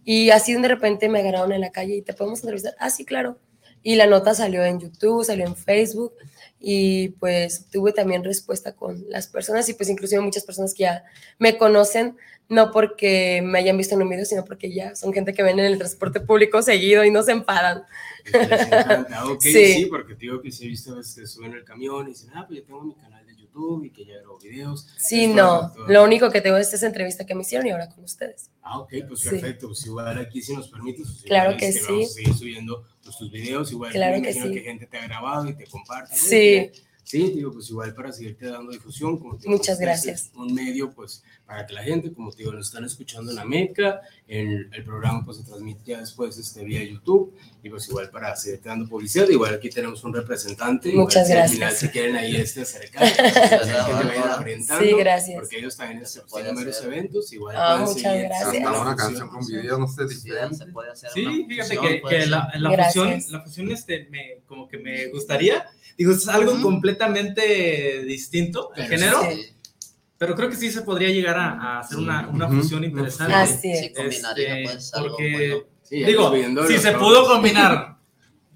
y así de repente me agarraron en la calle y te podemos entrevistar. Ah, sí, claro. Y la nota salió en YouTube, salió en Facebook y pues tuve también respuesta con las personas y pues inclusive muchas personas que ya me conocen, no porque me hayan visto en un video, sino porque ya son gente que ven en el transporte público seguido y no se empadan. Les encanta. Ah, ok, Sí. sí. porque te digo que sí he visto veces que suben el camión y dicen, ah, pues yo tengo mi canal YouTube y que ya grabo videos. Sí, no, todo, lo único que tengo es esa entrevista que me hicieron y ahora con ustedes. Ah, ok, pues Sí. perfecto. Pues igual aquí si nos permites. pues, Claro que este, sí. Vamos a seguir subiendo pues, tus videos. Igual Claro que sí. que gente te ha grabado y te comparte. ¿no? Sí. Sí, digo, pues igual para seguirte dando difusión. Como te Muchas pues, este gracias. Un medio, pues, para que la gente, como te digo, nos están escuchando en la Meca. El, el programa, pues, se transmite ya después este, vía YouTube. Y pues igual para seguirte dando publicidad. Igual aquí tenemos un representante. igual Muchas si al gracias. final se quieren ahí este acercar, pues, que te vayan orientando. Sí, gracias. Porque ellos también pues, tienen varios eventos. Igual Ah, pueden muchas seguir gracias. Hasta una canción con video, no sé, diferente. Se puede hacer Sí, fíjate fusión, que, que la, la Gracias. fusión, la fusión este, me, como que me gustaría. Digo, es algo completamente distinto, el género, Sí. pero creo que sí se podría llegar a, a hacer una, una Ujú. fusión interesante. Así Sí, es. combinaría, Este, pues, porque, bueno. Sí, digo, si se pudo combinar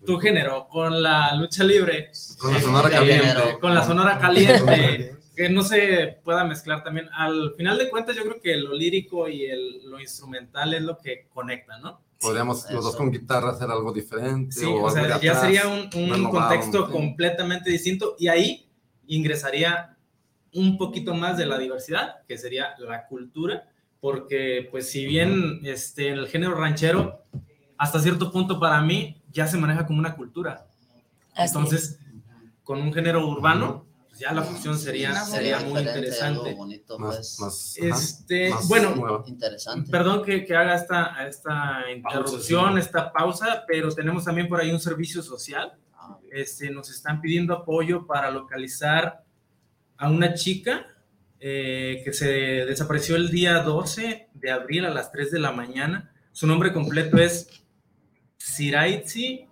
tu género con la lucha libre, Con la eh, sonora eh, caliente. con la sonora caliente, que no se pueda mezclar también. Al final de cuentas, yo creo que lo lírico y el, lo instrumental es lo que conecta, ¿no? Podríamos los dos con guitarra hacer algo diferente. Sí, o, o sea, ya atrás, sería un, un contexto sí. completamente distinto y ahí ingresaría un poquito más de la diversidad, que sería la cultura, porque pues si bien este, el género ranchero, hasta cierto punto para mí ya se maneja como una cultura. Así es. Entonces, con un género urbano, pues ya la fusión sería, sería muy interesante. Algo bonito, Más, pues, más, Este, más bueno, nueva. interesante. Perdón que, que haga esta, esta interrupción, esta pausa, pero tenemos también por ahí un servicio social. Ah, Este, nos están pidiendo apoyo para localizar a una chica eh, que se desapareció el día 12 de abril a las 3 de la mañana. Su nombre completo es Siraitzi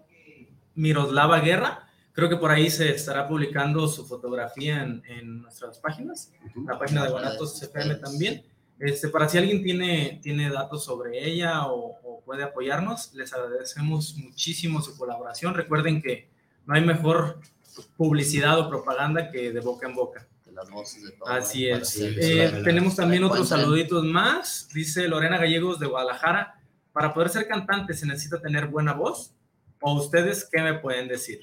Miroslava Guerra. Creo que por ahí se estará publicando su fotografía en, en nuestras páginas, la página de Guanatos FM también. Este, para si alguien tiene, tiene datos sobre ella o, o puede apoyarnos, les agradecemos muchísimo su colaboración. Recuerden que no hay mejor publicidad o propaganda que de boca en boca. de las voces de todo, Así para es. Eh, tenemos también otros saluditos más. Dice Lorena Gallegos de Guadalajara. Para poder ser cantante se necesita tener buena voz. ¿O ustedes qué me pueden decir?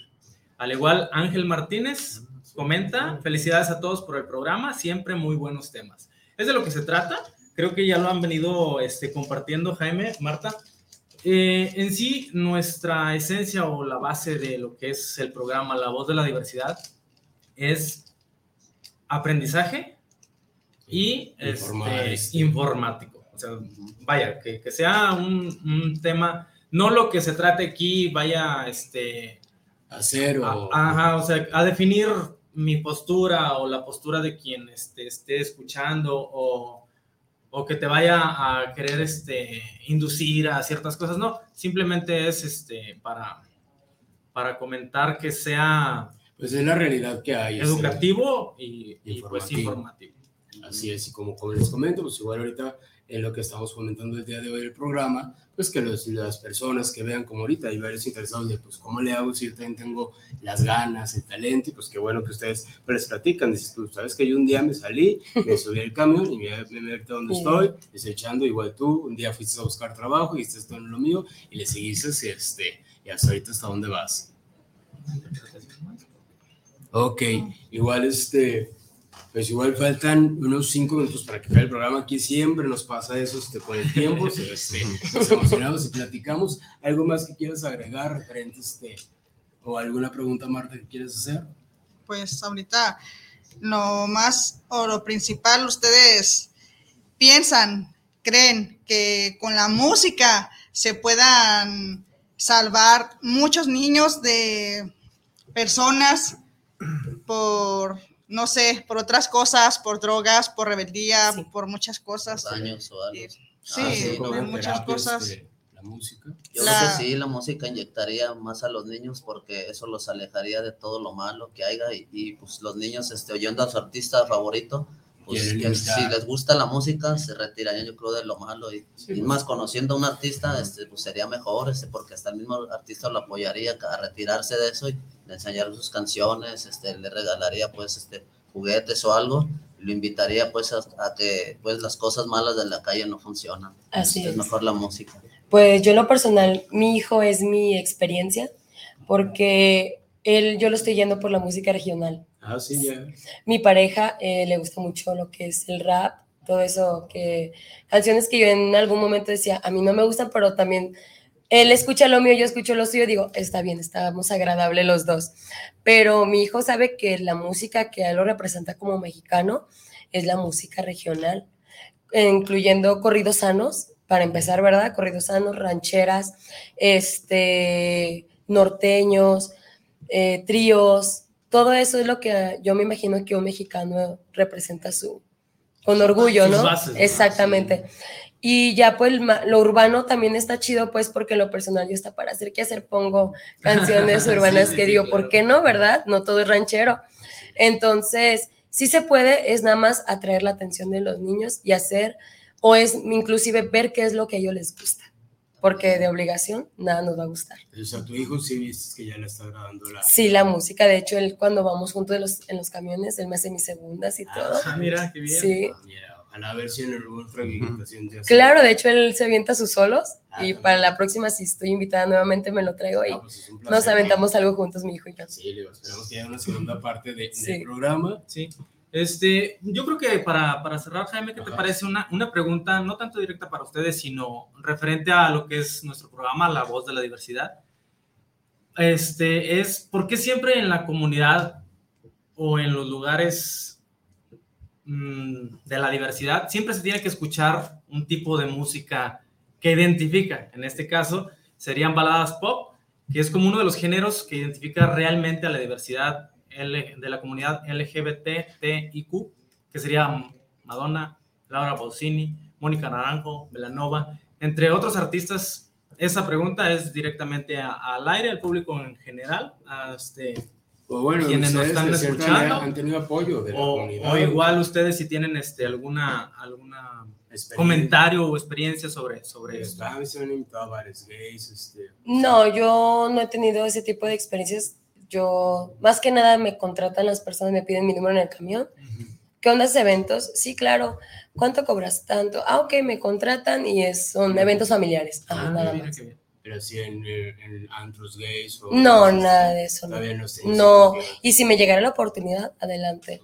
Al igual, Ángel Martínez comenta, felicidades a todos por el programa, siempre muy buenos temas. Es de lo que se trata, creo que ya lo han venido este, compartiendo Jaime, Marta. Eh, en sí, nuestra esencia o la base de lo que es el programa La Voz de la Diversidad es aprendizaje y este, este. informático. O sea, vaya, que, que sea un, un tema, no lo que se trate aquí vaya este, Hacer o... a, ajá, o sea, a definir mi postura o la postura de quien este, esté escuchando o, o que te vaya a querer este, inducir a ciertas cosas, no, simplemente es este, para, para comentar que sea Pues es la realidad que hay. este, educativo y, y, pues Informativo. informativo. Así es, y como, como les comento, pues igual ahorita en lo que estamos comentando el día de hoy el programa, pues que los, las personas que vean como ahorita hay varios interesados de pues cómo le hago si yo también tengo las ganas, el talento y pues qué bueno que ustedes pues, les platican, dices tú, sabes que yo un día me salí, me subí al camión y me, me metí donde estoy, estoy echando igual tú, un día fuiste a buscar trabajo y estás todo en lo mío y le seguiste este, y hasta ahorita hasta dónde vas. Ok, igual este, pues igual faltan unos cinco minutos para que acabe el programa. Aquí siempre nos pasa eso este, con el tiempo. este, nos emocionamos y platicamos. ¿Algo más que quieras agregar referente este, o alguna pregunta, Marta, que quieras hacer? Pues ahorita lo más o lo principal, ustedes piensan, creen que con la música se puedan salvar muchos niños de personas por no sé, por otras cosas, por drogas, por rebeldía, por muchas cosas. Daños o algo. Sí, ah, por muchas cosas. la música. Yo creo que sí, la música inyectaría más a los niños porque eso los alejaría de todo lo malo que haya y, pues los niños este, oyendo a su artista favorito, pues si les gusta la música se retirarían yo creo de lo malo y, pues. más conociendo a un artista este, pues sería mejor este, porque hasta el mismo artista lo apoyaría a retirarse de eso y le enseñaría sus canciones, este, le regalaría pues este, juguetes o algo lo invitaría pues a, que pues las cosas malas de la calle no funcionan. Así es. Es mejor la música. Pues yo en lo personal, mi hijo es mi experiencia porque él, yo lo estoy yendo por la música regional. Ah. Mi pareja eh, le gusta mucho lo que es el rap, todo eso, que canciones que yo en algún momento decía, a mí no me gustan, pero también él escucha lo mío, yo escucho lo suyo, digo, está bien, estamos agradables los dos. Pero mi hijo sabe que la música que él lo representa como mexicano es la música regional, incluyendo corridos sanos, para empezar, ¿verdad? Corridos sanos, rancheras, este, norteños, eh, tríos, todo eso es lo que yo me imagino que un mexicano representa su, con orgullo, ¿no? Exactamente. Y ya pues lo urbano también está chido pues porque lo personal yo está para hacer que hacer pongo canciones urbanas que digo, ¿por qué no, verdad? No todo es ranchero. Entonces, sí se puede, es nada más atraer la atención de los niños y hacer, o es inclusive ver qué es lo que a ellos les gusta, porque de obligación nada nos va a gustar. O sea, tu hijo sí viste que ya le está grabando la... Sí, la música, de hecho, él cuando vamos juntos en los, en los camiones, él me hace mis segundas y ah, todo. Ah, mira, qué bien. Sí. Ah, a ver si en alguna otra invitación Claro, de hecho él se avienta sus solos ah, y para la próxima si estoy invitada nuevamente me lo traigo y ah, pues nos aventamos algo juntos mi hijo y yo. Sí, le esperamos que haya una segunda parte de, del programa. Sí. Este, yo creo que para, para cerrar, Jaime, ¿qué te parece una, una pregunta no tanto directa para ustedes, sino referente a lo que es nuestro programa, La Voz de la Diversidad? Este, es, ¿por qué siempre en la comunidad o en los lugares Mm, de la diversidad, siempre se tiene que escuchar un tipo de música que identifica. En este caso, serían baladas pop, que es como uno de los géneros que identifica realmente a la diversidad de la comunidad LGBTIQ, que sería Madonna, Laura Pausini, Mónica Naranjo, Belanova, entre otros artistas. Esa pregunta es directamente al aire, al público en general, a este, pues bueno, quienes nos están escuchando han tenido apoyo de la o, comunidad. O igual ustedes si tienen este alguna alguna comentario o experiencia sobre sobre esto. A veces han invitado a varios gays. Este, no, yo no he tenido ese tipo de experiencias. Yo más que nada me contratan las personas, me piden mi número en el camión. ¿Qué onda eventos? Sí, claro. ¿Cuánto cobras? Tanto. Ah, ok, me contratan y es, son eventos familiares. Ah, nada más pero así en, en antros gays o no nada de eso no, no. y si me llegara la oportunidad adelante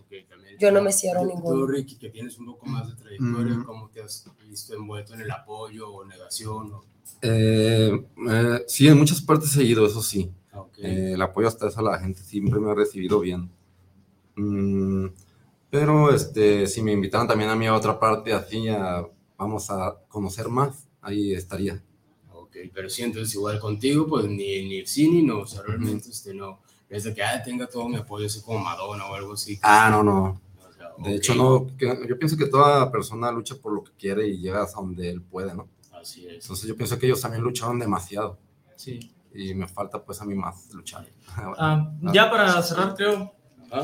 yo no me cierro ninguno tú Ricky que tienes un poco más de trayectoria cómo te has visto envuelto en el apoyo o negación Eh, eh, sí en muchas partes he ido eso sí eh, el apoyo hasta eso a la gente siempre me ha recibido bien mm, pero este si me invitaran también a mí a otra parte así a, vamos a conocer más ahí estaría pero sí, entonces igual contigo, pues ni, ni el cine, no, o sea, realmente este, no, es de que ah, tenga todo mi apoyo, así como Madonna o algo así. Ah, no, no. de hecho, no, yo pienso que toda persona lucha por lo que quiere y llega hasta donde él puede, ¿no? Así es. Entonces yo pienso que ellos también lucharon demasiado. Sí. Y me falta pues a mí más luchar. Ah, ya para cerrar, creo,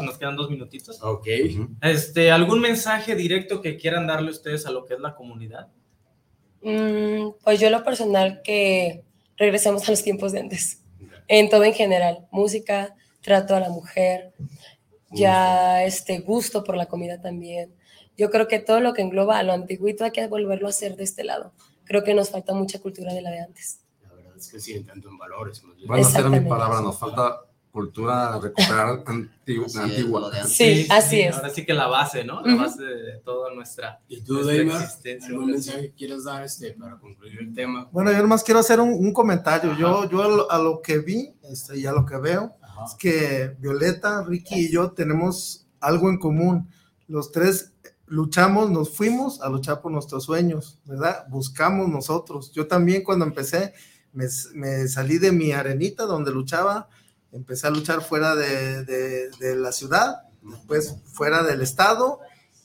nos quedan dos minutitos. Ok. Este, ¿Algún mensaje directo que quieran darle ustedes a lo que es la comunidad? Mm, pues yo lo personal que regresemos a los tiempos de antes, en todo en general, música, trato a la mujer, ya este gusto por la comida también. Yo creo que todo lo que engloba a lo antiguito hay que volverlo a hacer de este lado. Creo que nos falta mucha cultura de la de antes. Es que sí, tanto en valores. Bueno, esa era mi palabra, nos falta cultura recuperar antigua. antigua. Sí, así es. Ahora sí que la base, ¿no? La base de toda nuestra, ¿Y tú, Deimar, algún mensaje que quieras dar este, para concluir el tema? Bueno, yo nomás quiero hacer un, un comentario. Yo, yo a lo, a lo, que vi este, y a lo que veo Ajá. es que Violeta, Ricky y yo tenemos algo en común. Los tres luchamos, nos fuimos a luchar por nuestros sueños, ¿verdad? Buscamos nosotros. Yo también cuando empecé, me, salí de mi arenita donde luchaba empecé a luchar fuera de, la ciudad, después fuera del estado,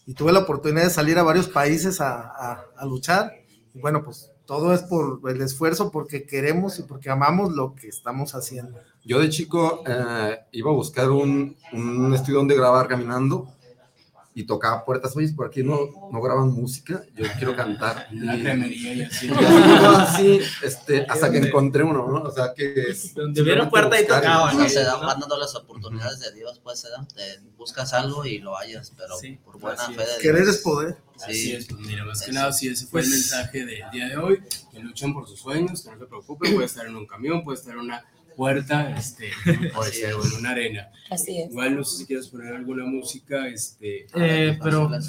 y tuve la oportunidad de salir a varios países a, luchar. Bueno, pues todo es por el esfuerzo, porque queremos y porque amamos lo que estamos haciendo. Yo de chico eh, iba a buscar un, un estudio donde grabar caminando y tocaba puertas, oye, por aquí no, no graban música, yo quiero cantar. Y, y así. así, este, hasta que encontré uno, ¿no? O sea, que... Donde hubiera puerta y tocaba. No, se dan dando las oportunidades de Dios, pues, se dan, te buscas algo y lo hallas, pero sí, por buena fe de Dios. Querer es poder. Sí. Así es, pues mira, más que nada, sí, ese fue el mensaje del día de hoy, que luchen por sus sueños, que no se preocupen, puede estar en un camión, puede estar en una puerta, este, puede ser en una arena. Así es. Igual no sé si quieres poner alguna música, este. Eh, pero no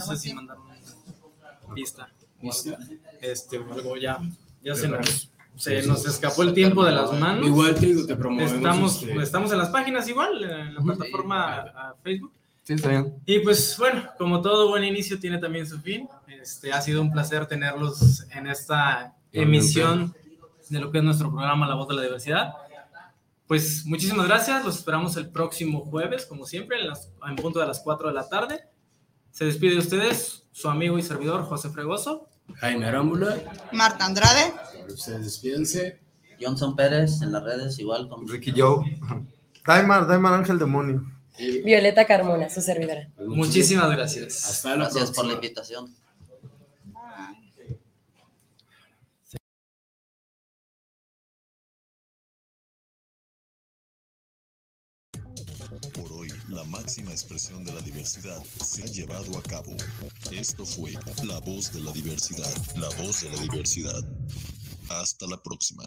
sé si mandar una pista. ¿Pista? Este, algo ya, ya se nos, se nos escapó el tiempo de las manos. Igual te digo, te promovemos. Estamos, este... estamos en las páginas igual, en la plataforma a Facebook. Sí, está bien. Y pues bueno, como todo buen inicio tiene también su fin. Este, ha sido un placer tenerlos en esta emisión de lo que es nuestro programa La Voz de la Diversidad. Pues muchísimas gracias, los esperamos el próximo jueves, como siempre, en, las, en punto de las 4 de la tarde. Se despide de ustedes su amigo y servidor José Fregoso. Jaime Arámbula. Marta Andrade. Ustedes despídense. Johnson Pérez en las redes, igual con Ricky Joe. Daimar, Daimar Ángel Demonio. Y... Violeta Carmona, su servidora. Pues muchísimas gracias. Hasta la gracias próxima. por la invitación. La máxima expresión de la diversidad se ha llevado a cabo. Esto fue La Voz de la Diversidad. La Voz de la Diversidad. Hasta la próxima.